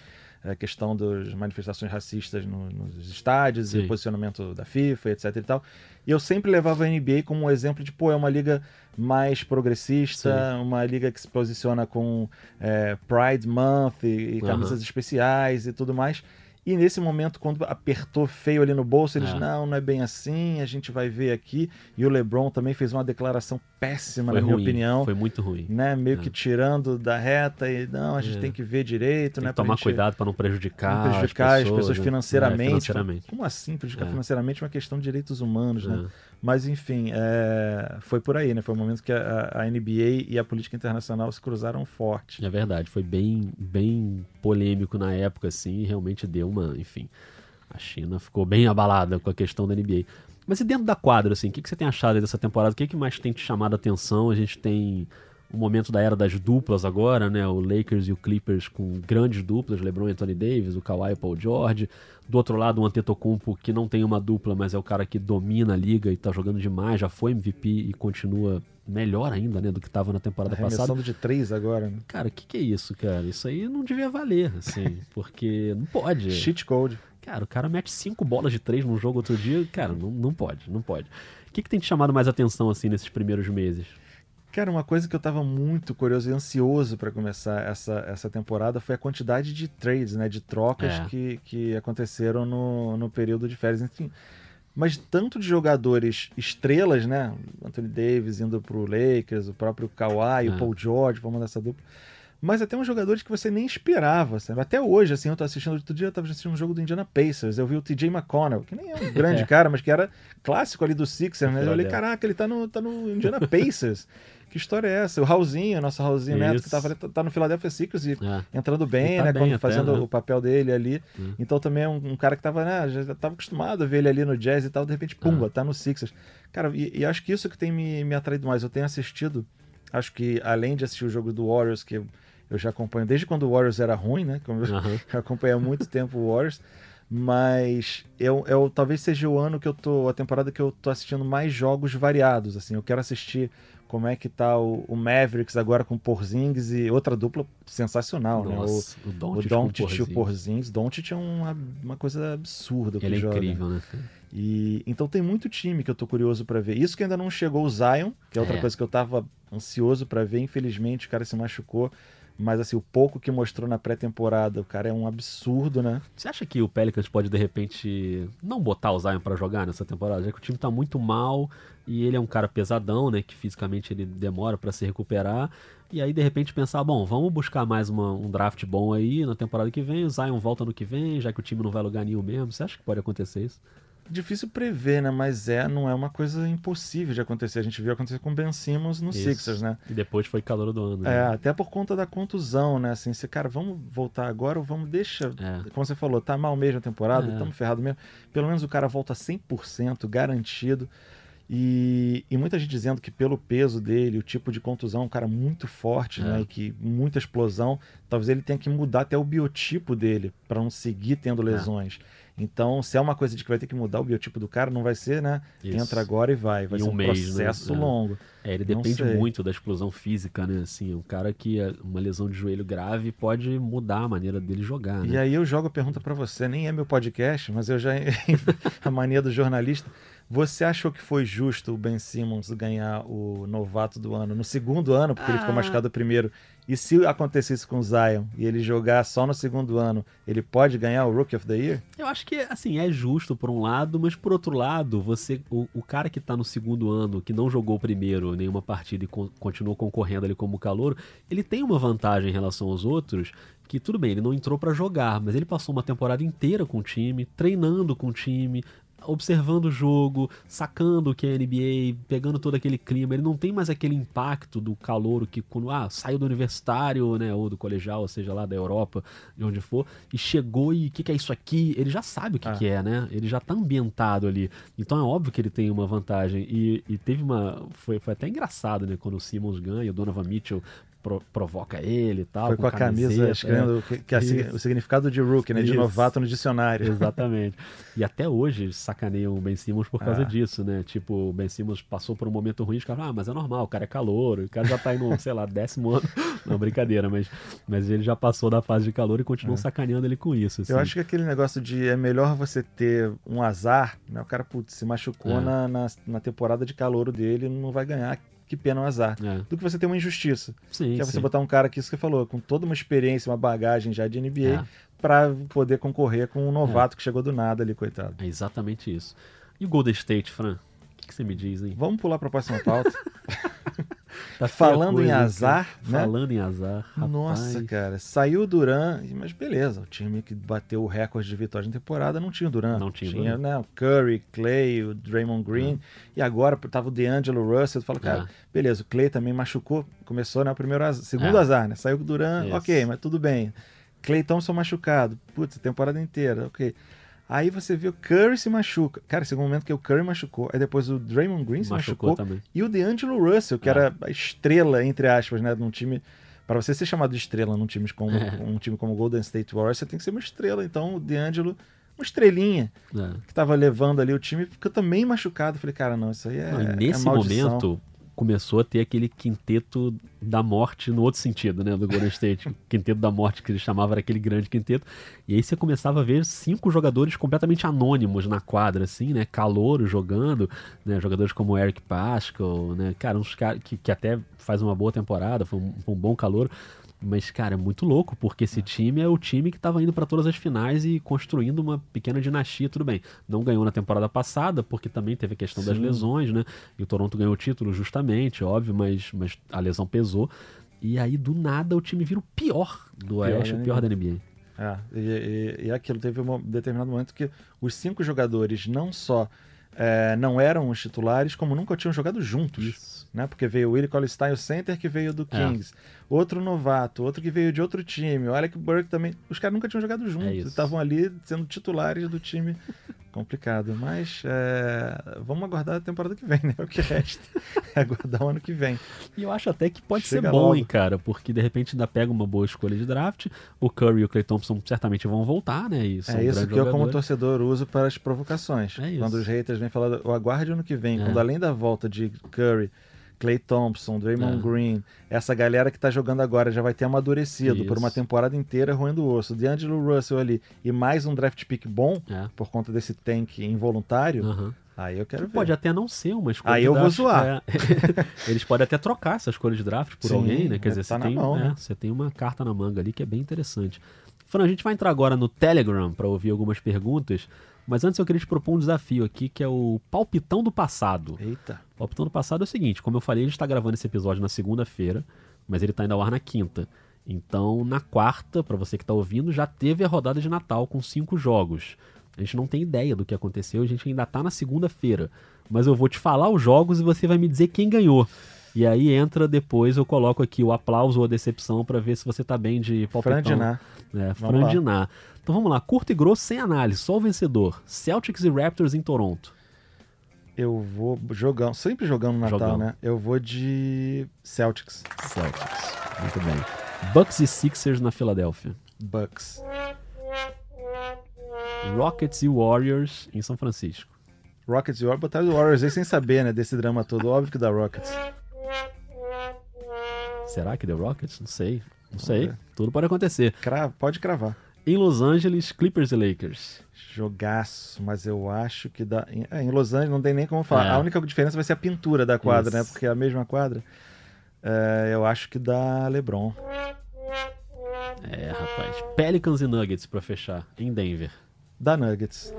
a questão das manifestações racistas no- nos estádios, e Sim. o posicionamento da FIFA, etc e tal. E eu sempre levava a NBA como um exemplo de, pô, é uma liga mais progressista, uma liga que se posiciona com é, Pride Month e, e camisas especiais e tudo mais. E nesse momento, quando apertou feio ali no bolso, eles, É. não, não é bem assim, a gente vai ver aqui. E o LeBron também fez uma declaração péssima, Foi na minha ruim, opinião. Foi muito ruim. Né, meio É. que tirando da reta e não, a gente É. tem que ver direito, Tem né? que tomar gente cuidado para não prejudicar, não prejudicar as pessoas, né? financeiramente. É, financeiramente. Como assim prejudicar É. financeiramente é uma questão de direitos humanos, né? Mas enfim, é, foi por aí, né? Foi o momento que a, a NBA e a política internacional se cruzaram forte. É verdade, foi bem, bem polêmico na época, assim, e realmente deu uma, enfim, A China ficou bem abalada com a questão da NBA. Mas e dentro da quadra, assim, o que, que você tem achado dessa temporada? O que, que mais tem te chamado a atenção? A gente tem o momento da era das duplas agora, né? O Lakers e o Clippers com grandes duplas, LeBron e Anthony Davis, o Kawhi e o Paul George. Do outro lado, o Antetokounmpo, que não tem uma dupla, mas é o cara que domina a liga e tá jogando demais, já foi MVP e continua melhor ainda, né, do que estava na temporada passada. de três agora, né? Cara, o que, que é isso, cara? Isso aí não devia valer, assim, porque não pode. Cheat code. Cara, o cara mete cinco bolas de três num jogo outro dia, cara, não, não pode, não pode. O que, que tem te chamado mais atenção, assim, nesses primeiros meses? Cara, uma coisa que eu estava muito curioso e ansioso para começar essa, essa temporada foi a quantidade de trades, né? De trocas É. que, que aconteceram no, no período de férias. Enfim, mas tanto de jogadores estrelas, né? Anthony Davis indo pro Lakers, o próprio Kawhi, É. o Paul George formando essa dupla. Mas até uns jogadores que você nem esperava, sabe? Até hoje, assim, eu tô assistindo outro dia, eu tava assistindo um jogo do Indiana Pacers, eu vi o TJ McConnell, que nem é um grande É. cara, mas que era clássico ali do Sixers, né? Eu olhei, caraca, ele tá no, tá no Indiana Pacers. que história é essa? O Raulzinho, nosso Raulzinho Neto, que Isso. tava tá- tá no Philadelphia Sixers e É. entrando bem, tá né? bem até, fazendo né? o papel dele ali. Hum. Então também é um, um cara que tava, né? Já tava acostumado a ver ele ali no jazz e tal, de repente, pumba, tá no Sixers. Cara, e, e acho que isso que tem me, me atraído mais. Eu tenho assistido, acho que além de assistir o jogo do Warriors, que eu, já acompanho desde quando o Warriors era ruim, né? Como eu, Aham. eu acompanho há muito tempo o Warriors. Mas eu, eu talvez seja o ano que eu tô, a temporada que eu tô assistindo mais jogos variados, assim. Eu quero assistir como é que tá o, o Mavericks agora com o Porzingis e outra dupla sensacional, né? O, Nossa, o o Doncic e o Porzingis. Doncic é uma, uma coisa absurda. Ele é joga. incrível, né? E, então tem muito time que eu tô curioso pra ver. Isso que ainda não chegou o Zion, que é outra É. coisa que eu tava ansioso pra ver. Infelizmente o cara se machucou. Mas assim, o pouco que mostrou na pré-temporada, o cara é um absurdo, né? Você acha que o Pelicans pode, de repente, não botar o Zion pra jogar nessa temporada? Já que o time tá muito mal e ele é um cara pesadão, né? Que fisicamente ele demora pra se recuperar. E aí, de repente, pensar, bom, vamos buscar mais uma- um draft bom aí na temporada que vem. O Zion volta no que vem, já que o time não vai lugar nenhum mesmo. Você acha que pode acontecer isso? Difícil prever, né? Mas é, não é uma coisa impossível de acontecer. A gente viu acontecer com o Ben Simmons no Isso. Sixers, né? E depois foi calor do ano. É, né? até por conta da contusão, né? Assim, você, cara, vamos voltar agora ou vamos deixar. É. Como você falou, tá mal mesmo a temporada, É. estamos ferrados mesmo. Pelo menos o cara volta 100%, garantido. E, e muita gente dizendo que pelo peso dele, o tipo de contusão, é um cara muito forte, É. né? E que muita explosão, talvez ele tenha que mudar até o biotipo dele para não seguir tendo lesões. Então, se é uma coisa de que vai ter que mudar o biotipo do cara, não vai ser, né? Isso. Entra agora e vai. Vai Em ser um um, mês, né? processo É. longo. É, ele depende muito da explosão física, né? Assim, um cara que é uma lesão de joelho grave pode mudar a maneira dele jogar, E né? aí eu jogo a pergunta para você, nem é meu podcast, mas eu já a mania do jornalista. Você achou que foi justo o Ben Simmons ganhar o novato do ano no segundo ano, porque ele ficou Ah. machucado primeiro? E se acontecesse com o Zion e ele jogar só no segundo ano, ele pode ganhar o Rookie of the Year? Eu acho que, assim, é justo por um lado, mas por outro lado, você, o, o cara que tá no segundo ano, que não jogou o primeiro nenhuma partida e con- continuou concorrendo ali como calor, ele tem uma vantagem em relação aos outros, que tudo bem, ele não entrou pra jogar, mas ele passou uma temporada inteira com o time, treinando com o time, observando o jogo, sacando o que é NBA, pegando todo aquele clima. Ele não tem mais aquele impacto do calor que quando ah, saiu do universitário, né, ou do colegial, ou seja lá da Europa, de onde for, e chegou e o que, que é isso aqui? Ele já sabe o que, Ah. que é, né? Ele já tá ambientado ali. Então é óbvio que ele tem uma vantagem. E, e teve uma. Foi, foi até engraçado, né? Quando o Simmons ganha, o Donovan Mitchell pro- provoca ele e tal. Foi com a camisa camiseta, escrevendo que, que é Isso. o significado de rookie, né? De Isso. novato no dicionário. Exatamente. E até hoje sacaneiam o Ben Simmons por causa Ah. disso, né? Tipo, o Ben Simmons passou por um momento ruim, os caras, ah, mas é normal, o cara é calor, o cara já tá no, sei lá, décimo ano. Não, brincadeira, mas, mas ele já passou da fase de calor e continuam sacaneando ele com isso. Assim. É. Eu acho que aquele negócio de é melhor você ter um azar, né? O cara, putz, se machucou É. na, na, na temporada de calouro dele, não vai ganhar, que pena um azar. É. Do que você ter uma injustiça. Sim, que é você sim. botar um cara que isso que você falou, com toda uma experiência, uma bagagem já de NBA, É. pra poder concorrer com um novato que chegou do nada ali, coitado. É exatamente isso. E o Golden State, Fran? O que, que você me diz, hein? Vamos pular pra próxima pauta. Tá Falando em coisa, hein, azar, cara? né? Falando em azar, rapaz. Nossa, cara, saiu o Duran, mas beleza, o time que bateu o recorde de vitórias na temporada não tinha o Duran. Não tinha o tinha né, o Curry, Clay, o Draymond Green, e agora tava o DeAngelo Russell. Tu fala, cara, É. beleza, o Clay também machucou, começou no primeiro azar, segundo É. azar, né? Saiu o Duran, ok, mas tudo bem. Clay Thompson machucado, putz, temporada inteira, ok. Aí você vê o Curry se machuca. Cara, chegou um momento que o Curry machucou, aí depois o Draymond Green se Machucou machucou, também. e o DeAngelo Russell, que É. era a estrela, entre aspas, né, num time... Para você ser chamado de estrela num time como, É. um time como o Golden State Warriors, você tem que ser uma estrela. Então o DeAngelo, uma estrelinha, É. que tava levando ali o time, ficou também machucado. Falei, cara, não, isso aí é, Não, é nesse maldição. momento começou a ter aquele quinteto da morte no outro sentido, né, do Golden State. O quinteto da morte que ele chamava era aquele grande quinteto. E aí você começava a ver cinco jogadores completamente anônimos na quadra, assim, né, calouro jogando, né, jogadores como Eric Pascal, né, cara, uns caras que, que até faz uma boa temporada, foi um, um bom calouro. Mas, cara, é muito louco, porque esse time é o time que estava indo para todas as finais e construindo uma pequena dinastia, tudo bem. Não ganhou na temporada passada, porque também teve a questão das Sim. lesões, né? E o Toronto ganhou o título justamente, óbvio, mas, mas a lesão pesou. E aí, do nada, o time vira o pior do Oeste, o pior da NBA. É, e, e, e aquilo teve um determinado momento que os cinco jogadores não só é, não eram os titulares, como nunca tinham jogado juntos. Isso. Né? Porque veio o Willie Cauley-Stein, o center, que veio do É. Kings. Outro novato, outro que veio de outro time. O Alec Burke também. Os caras nunca tinham jogado juntos. É isso. Estavam ali sendo titulares do time. Complicado. Mas é, vamos aguardar a temporada que vem, né? O que resta é aguardar o ano que vem. E eu acho até que pode Chega ser bom, logo. hein, cara, porque de repente ainda pega uma boa escolha de draft. O Curry e o Clay Thompson certamente vão voltar, né? E é isso que eu, como torcedor, uso para as provocações. É. Quando os haters vêm falar, o aguarde ano que vem, É. quando além da volta de Curry, Clay Thompson, Draymond É. Green, essa galera que tá jogando agora já vai ter amadurecido por uma Isso. temporada inteira roendo o osso. D'Angelo Russell ali e mais um draft pick bom, É. por conta desse tank involuntário, aí eu quero ver. Pode até não ser uma escolha Aí eu vou zoar. é. Eles podem até trocar essa escolha de draft por Sim, alguém, né? Quer dizer, tá você, tem, mão, é, né? você tem uma carta na manga ali que é bem interessante. Fran, a gente vai entrar agora no Telegram para ouvir algumas perguntas, mas antes eu queria te propor um desafio aqui, que é o palpitão do passado. Eita. O palpitão do passado é o seguinte, como eu falei, a gente está gravando esse episódio na segunda-feira, mas ele está indo ao ar na quinta. Então, na quarta, para você que está ouvindo, já teve a rodada de Natal com cinco jogos. A gente não tem ideia do que aconteceu, a gente ainda está na segunda-feira. Mas eu vou te falar os jogos e você vai me dizer quem ganhou. E aí entra depois, eu coloco aqui o aplauso ou a decepção para ver se você tá bem de palpitão. Frandinar. É, Vamos Frandinar. Então vamos lá, curto e grosso, sem análise, só o vencedor. Celtics e Raptors em Toronto. Eu vou jogando, sempre jogando no Natal, Jogão. né? Eu vou de Celtics, Celtics. Muito bem. Bucks e Sixers na Filadélfia. Bucks. Rockets e Warriors em São Francisco. Rockets e Warriors, botaram o Warriors aí sem saber, né? Desse drama todo. Óbvio que dá Rockets. Será que deu Rockets? Não sei. Não sei. ver. Tudo pode acontecer. Cra- pode cravar. Em Los Angeles, Clippers e Lakers. Jogaço, mas eu acho que dá. Em, é, em Los Angeles não tem nem como falar. É. A única diferença vai ser a pintura da quadra, Isso. né? Porque é a mesma quadra. É, eu acho que dá LeBron. É, rapaz. Pelicans e Nuggets pra fechar. Em Denver. Dá Nuggets.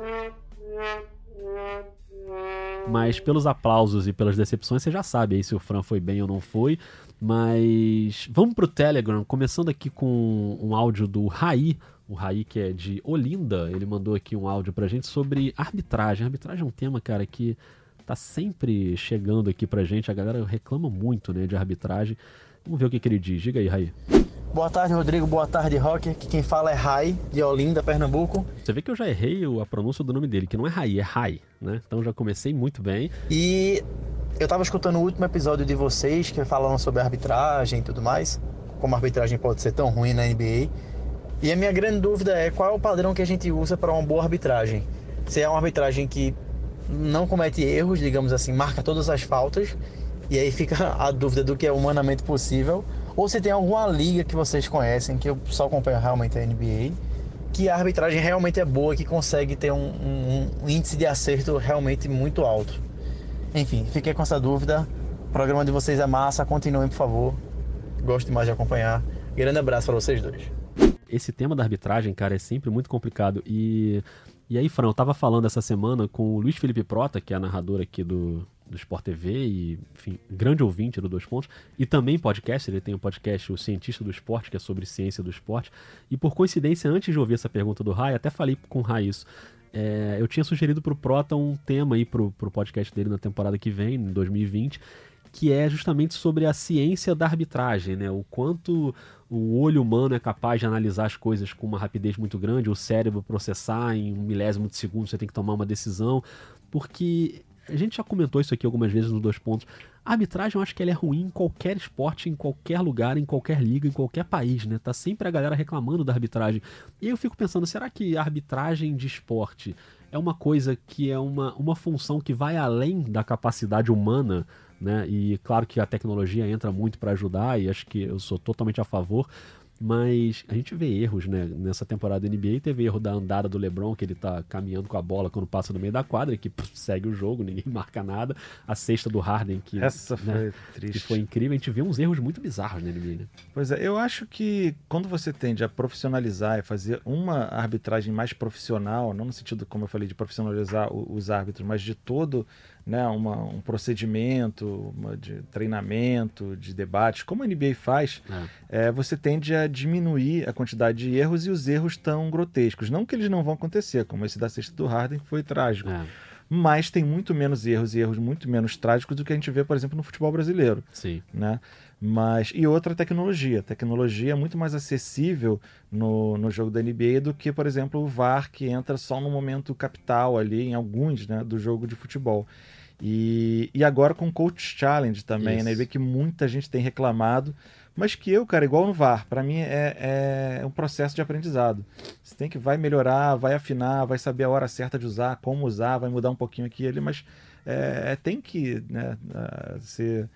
Mas pelos aplausos e pelas decepções, você já sabe aí se o Fran foi bem ou não foi. Mas vamos pro Telegram, começando aqui com um áudio do Raí. O Raí, que é de Olinda, ele mandou aqui um áudio pra gente sobre arbitragem. Arbitragem é um tema, cara, que tá sempre chegando aqui pra gente. A galera reclama muito, né, de arbitragem. Vamos ver o que, que ele diz. Diga aí, Raí. Boa tarde, Rodrigo. Boa tarde, Rock. Aqui quem fala é Rai, de Olinda, Pernambuco. Você vê que eu já errei a pronúncia do nome dele, que não é Raí, é Rai, né? Então já comecei muito bem. E eu tava escutando o último episódio de vocês, que falaram sobre arbitragem e tudo mais, como a arbitragem pode ser tão ruim na NBA. E a minha grande dúvida é qual é o padrão que a gente usa para uma boa arbitragem. Se é uma arbitragem que não comete erros, digamos assim, marca todas as faltas, e aí fica a dúvida do que é humanamente possível, ou se tem alguma liga que vocês conhecem, que eu só acompanho realmente a NBA, que a arbitragem realmente é boa, que consegue ter um, um- um índice de acerto realmente muito alto. Enfim, fiquei com essa dúvida. O programa de vocês é massa, continuem, por favor. Gosto demais de acompanhar. Grande abraço para vocês dois. esse tema da arbitragem, cara, é sempre muito complicado. E, e aí, Fran, eu tava falando essa semana com o Luiz Felipe Prota, que é narrador aqui do, do Sport TV e, enfim, grande ouvinte do Dois Pontos, e também podcast, ele tem um podcast, O Cientista do Esporte, que é sobre ciência do esporte. E por coincidência, antes de ouvir essa pergunta do Rai, até falei com o Rai isso. É, eu tinha sugerido pro Prota um tema aí pro, pro podcast dele na temporada que vem, em 2020, que é justamente sobre a ciência da arbitragem, né? O quanto o olho humano é capaz de analisar as coisas com uma rapidez muito grande, o cérebro processar em um milésimo de segundo, você tem que tomar uma decisão, porque a gente já comentou isso aqui algumas vezes nos dois pontos. A arbitragem eu acho que ela é ruim em qualquer esporte, em qualquer lugar, em qualquer liga, em qualquer país, né? Tá sempre a galera reclamando da arbitragem. E eu fico pensando, será que a arbitragem de esporte é uma coisa que é uma, uma função que vai além da capacidade humana, né? E claro que a tecnologia entra muito para ajudar e acho que eu sou totalmente a favor, mas a gente vê erros, né? Nessa temporada da NBA teve erro da andada do LeBron, que ele tá caminhando com a bola quando passa no meio da quadra, que pff, segue o jogo, ninguém marca nada. A sexta do Harden, que, Essa foi né, triste. que foi incrível. A gente vê uns erros muito bizarros na NBA, né? Pois é, eu acho que quando você tende a profissionalizar e fazer uma arbitragem mais profissional, não no sentido, como eu falei, de profissionalizar os árbitros, mas de todo né, uma- um procedimento uma de treinamento, de debate, como a NBA faz, É. é, você tende a diminuir a quantidade de erros e os erros tão grotescos. Não que eles não vão acontecer, como esse da sexta do Harden, que foi trágico. É, Mas tem muito menos erros e erros muito menos trágicos do que a gente vê, por exemplo, no futebol brasileiro sim. né? Mas e outra tecnologia, tecnologia é muito mais acessível no, no jogo da NBA do que, por exemplo, o VAR que entra só no momento capital ali em alguns, né, do jogo de futebol. E, e agora com o Coach Challenge também, Isso. né? Vê que muita gente tem reclamado, mas que eu, cara, igual no VAR, para mim é, é um processo de aprendizado. Você tem que vai melhorar, vai afinar, vai saber a hora certa de usar, como usar, vai mudar um pouquinho aqui e ali, mas é, é- tem que né, ah, ser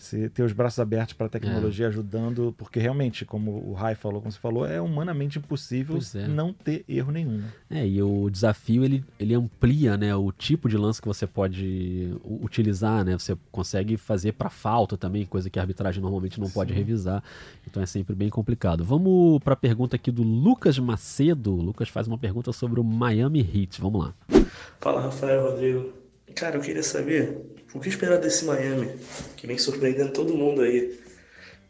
você ter os braços abertos para a tecnologia ajudando, porque realmente, como o Rai falou, como você falou, é humanamente impossível é. não ter erro nenhum. É, e o desafio ele, ele amplia, né, o tipo de lance que você pode utilizar, né? Você consegue fazer para falta também, coisa que a arbitragem normalmente não pode revisar. Então é sempre bem complicado. Vamos para a pergunta aqui do Lucas Macedo. O Lucas faz uma pergunta sobre o Miami Heat. Vamos lá. Fala Rafael Rodrigo. Cara, eu queria saber o que esperar desse Miami, que vem surpreendendo todo mundo aí.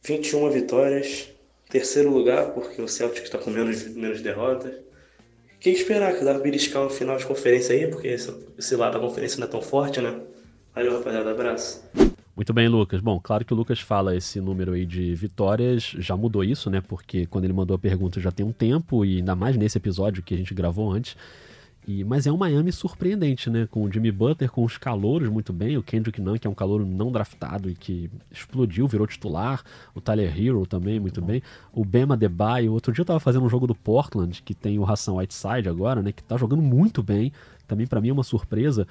21 vitórias, terceiro lugar, porque o Celtic está com menos, menos derrotas. O que esperar? Que dá pra beliscar um final de conferência aí, porque esse, esse lado da conferência não é tão forte, né? Valeu, rapaziada. Abraço. Muito bem, Lucas. Bom, claro que o Lucas fala esse número aí de vitórias, já mudou isso, né? Porque quando ele mandou a pergunta já tem um tempo, e ainda mais nesse episódio que a gente gravou antes. E, mas é um Miami surpreendente, né? Com o Jimmy Butler, com os calouros muito bem, o Kendrick Nunn, que é um calouro não draftado e que explodiu, virou titular, o Tyler Hero também muito bem, o Bema Debaio. Outro dia eu tava fazendo um jogo do Portland, que tem o Hassan Whiteside agora, né? Que tá jogando muito bem, também para mim é uma surpresa.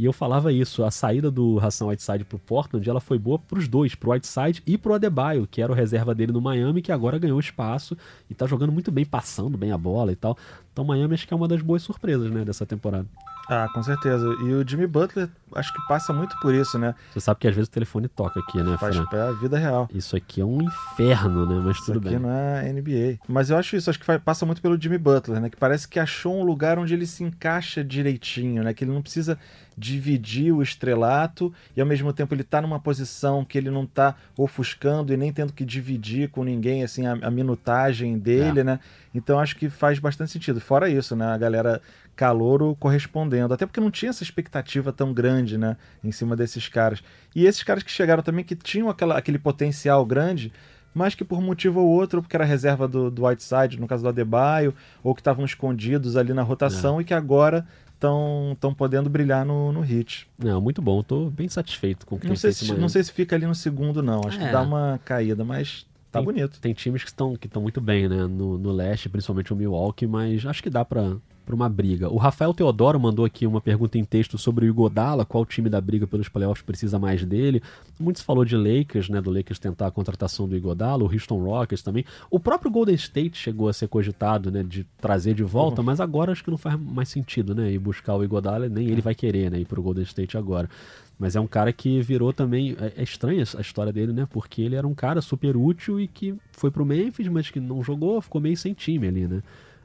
E eu falava isso, a saída do Hassan Whiteside pro Portland, ela foi boa pros dois, pro Whiteside e pro Adebayo, que era o reserva dele no Miami, que agora ganhou espaço e tá jogando muito bem, passando bem a bola e tal. Então Miami acho que é uma das boas surpresas, né, dessa temporada. Ah, com certeza. E o Jimmy Butler, acho que passa muito por isso, né? Você sabe que às vezes o telefone toca aqui, né, Faz Fran? é a vida real. Isso aqui é um inferno, né, mas Isso tudo aqui bem. não é NBA. Mas eu acho isso, acho que passa muito pelo Jimmy Butler, né? Que parece que achou um lugar onde ele se encaixa direitinho, né? Que ele não precisa dividir o estrelato e ao mesmo tempo ele tá numa posição que ele não tá ofuscando e nem tendo que dividir com ninguém, assim, a, a minutagem dele, É. né? Então acho que faz bastante sentido. Fora isso, né? A galera calouro correspondendo. Até porque não tinha essa expectativa tão grande, né? Em cima desses caras. E esses caras que chegaram também, que tinham aquela, aquele potencial grande, mas que por motivo ou outro, porque era reserva do, do Whiteside, no caso do Adebayo, ou que estavam escondidos ali na rotação e que agora estão podendo brilhar no, no hit. Não, muito bom, tô bem satisfeito com o que Não tem sei, se, não sei se fica ali no segundo, não. Acho É. que dá uma caída, mas tá Tem- bonito. Tem times que estão que muito bem, né? No, no leste, principalmente o Milwaukee, mas acho que dá pra pra uma briga. O Rafael Teodoro mandou aqui uma pergunta em texto sobre o Igodala, qual time da briga pelos playoffs precisa mais dele. Muito se falou de Lakers, né? Do Lakers tentar a contratação do Igodala, o Houston Rockets também. O próprio Golden State chegou a ser cogitado, né? De trazer de volta, mas agora acho que não faz mais sentido, né? Ir buscar o Igodala, nem ele vai querer, né? Ir pro Golden State agora. Mas é um cara que virou também. É, é estranha a história dele, né? Porque ele era um cara super útil e que foi pro Memphis, mas que não jogou, ficou meio sem time ali, né?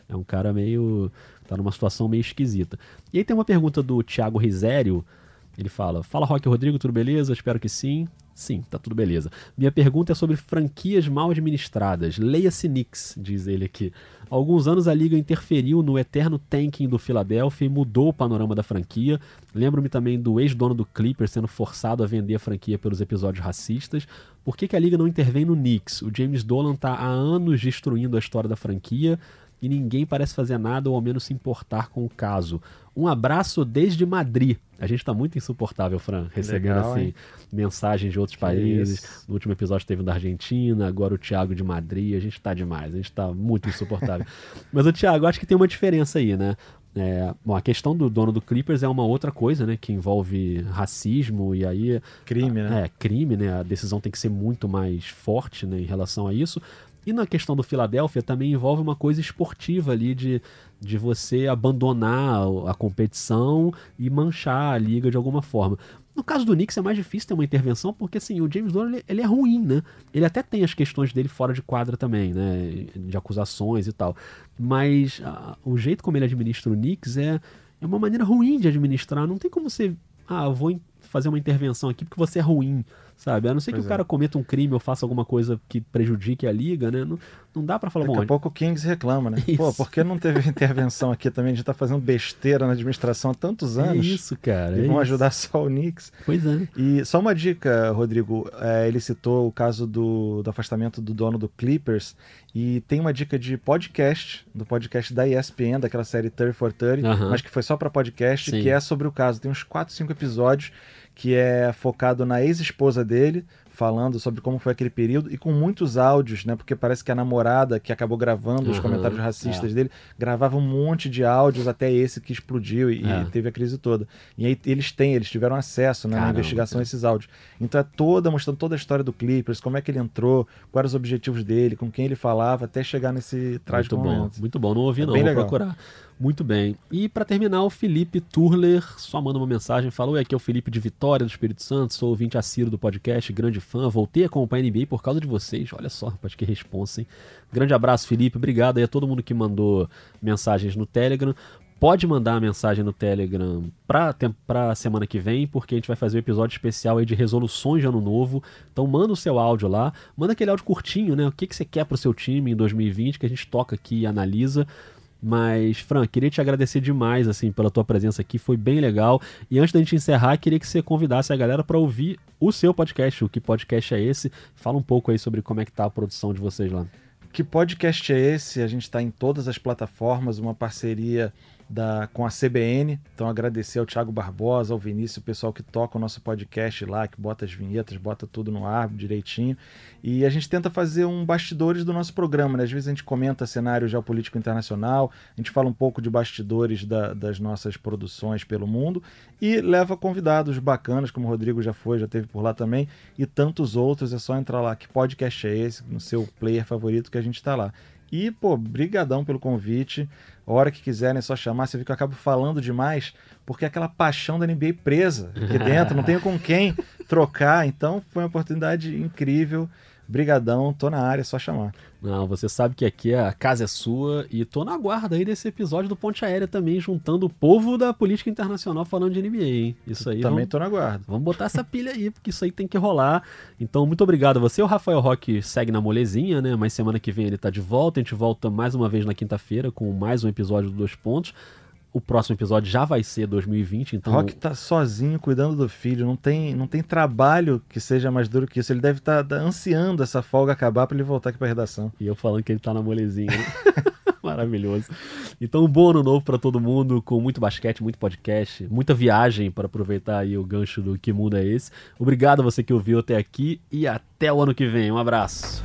É um cara meio. tá numa situação meio esquisita. E aí tem uma pergunta do Thiago Risério. Ele fala: Fala Rock Rodrigo, tudo beleza? Espero que sim. Sim, tá tudo beleza. Minha pergunta é sobre franquias mal administradas. Leia-se Knicks, diz ele aqui. Há alguns anos a liga interferiu no eterno tanking do Philadelphia e mudou o panorama da franquia. Lembro-me também do ex-dono do Clippers sendo forçado a vender a franquia pelos episódios racistas. Por que, que a liga não intervém no Knicks? O James Dolan tá há anos destruindo a história da franquia e ninguém parece fazer nada ou ao menos se importar com o caso. Um abraço desde Madrid. A gente está muito insuportável, Fran, recebendo Legal, assim hein? mensagens de outros países. isso. No último episódio teve um da Argentina, agora o Thiago de Madrid. A gente tá demais, a gente tá muito insuportável. Mas o Thiago, acho que tem uma diferença aí, né? É, bom, a questão do dono do Clippers é uma outra coisa, né? Que envolve racismo e aí Crime, né? é, crime, né? A decisão tem que ser muito mais forte né, em relação a isso. E na questão do Philadelphia também envolve uma coisa esportiva ali de, de você abandonar a competição e manchar a liga de alguma forma. No caso do Knicks é mais difícil ter uma intervenção porque assim, o James Dolan ele, ele é ruim, né? Ele até tem as questões dele fora de quadra também, né? De acusações e tal. Mas ah, o jeito como ele administra o Knicks é, é uma maneira ruim de administrar. Não tem como você. Ah, vou fazer uma intervenção aqui porque você é ruim, sabe? A não ser que o é. cara cometa um crime ou faça alguma coisa que prejudique a liga, né? Não, não dá pra falar, Daqui bom, a pouco o Kings reclama, né? Isso. Pô, por que não teve intervenção aqui também? A gente tá fazendo besteira na administração há tantos é anos. isso, cara. E é vão ajudar só o Knicks. Pois é. E só uma dica, Rodrigo. é, ele citou o caso do, do afastamento do dono do Clippers. E tem uma dica de podcast, do podcast da ESPN, daquela série 30 for 30, Aham. mas que foi só para podcast, Sim. que é sobre o caso. Tem uns 4, 5 episódios que é focado na ex-esposa dele, falando sobre como foi aquele período e com muitos áudios, né? Porque parece que a namorada que acabou gravando os Aham, comentários racistas é. dele gravava um monte de áudios até esse que explodiu e, e É. teve a crise toda. E aí eles têm, eles tiveram acesso né, na Caramba, investigação a esses áudios. Então é toda mostrando toda a história do Clippers, como é que ele entrou, quais eram os objetivos dele, com quem ele falava, até chegar nesse trágico Muito bom, momento. muito bom. Não ouvi, É não. bem Vou legal. procurar. Muito bem. E para terminar, o Felipe Turler só manda uma mensagem. Falou: aqui é o Felipe de Vitória, do Espírito Santo. Sou ouvinte assíduo do podcast, grande fã. Voltei a acompanhar a NBA por causa de vocês. Olha só, rapaz, que responsa, hein? Grande abraço, Felipe. Obrigado aí a todo mundo que mandou mensagens no Telegram. Pode mandar a mensagem no Telegram pra, pra semana que vem, porque a gente vai fazer um episódio especial aí de resoluções de ano novo. Então manda o seu áudio lá, manda aquele áudio curtinho, né? O que, que você quer pro seu time em 2020, que a gente toca aqui e analisa. Mas, Fran, queria te agradecer demais, assim, pela tua presença aqui, foi bem legal. E antes da gente encerrar, queria que você convidasse a galera para ouvir o seu podcast. O que podcast é esse? Fala um pouco aí sobre como é que tá a produção de vocês lá. Que podcast é esse? A gente está em todas as plataformas, uma parceria da, com a CBN. Então, agradecer ao Thiago Barbosa, ao Vinícius, o pessoal que toca o nosso podcast lá, que bota as vinhetas, bota tudo no ar direitinho. E a gente tenta fazer um bastidores do nosso programa. Né? Às vezes a gente comenta cenário geopolítico internacional, a gente fala um pouco de bastidores da- das nossas produções pelo mundo e leva convidados bacanas, como o Rodrigo já foi, já teve por lá também, e tantos outros. É só entrar lá. Que podcast é esse? No seu player favorito que a gente está lá. E, pô, brigadão pelo convite. A hora que quiserem é só chamar. Você vê que eu acabo falando demais, porque é aquela paixão da NBA presa aqui dentro, não tenho com quem trocar. Então, foi uma oportunidade incrível. Brigadão, tô na área, é só chamar. Não, você sabe que aqui a casa é sua e tô na guarda aí desse episódio do Ponte Aérea também, juntando o povo da política internacional falando de NBA, hein? Isso aí Também vamos, tô na guarda. vamos botar essa pilha aí, porque isso aí tem que rolar. Então, muito obrigado a você. O Rafael Roque segue na molezinha, né? Mas semana que vem ele tá de volta. A gente volta mais uma vez na quinta-feira com mais um episódio do Dois Pontos o próximo episódio já vai ser 2020, então. Rock tá sozinho cuidando do filho, não tem, não tem trabalho que seja mais duro que isso. Ele deve estar tá, ansiando essa folga acabar para ele voltar aqui pra redação. E eu falando que ele tá na molezinha. Né? Maravilhoso. Então, um bom ano novo para todo mundo, com muito basquete, muito podcast, muita viagem para aproveitar aí o gancho do Que Mundo é Esse. Obrigado a você que ouviu até aqui e até o ano que vem. Um abraço.